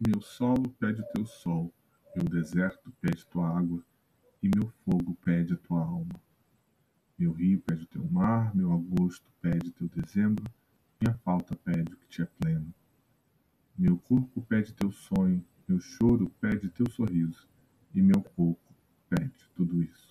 Meu solo pede o teu sol, meu deserto pede tua água, e meu fogo pede a tua alma. Meu rio pede o teu mar, meu agosto pede teu dezembro, minha falta pede o que te é pleno. Meu corpo pede teu sonho, meu choro pede teu sorriso, e meu pouco pede tudo isso.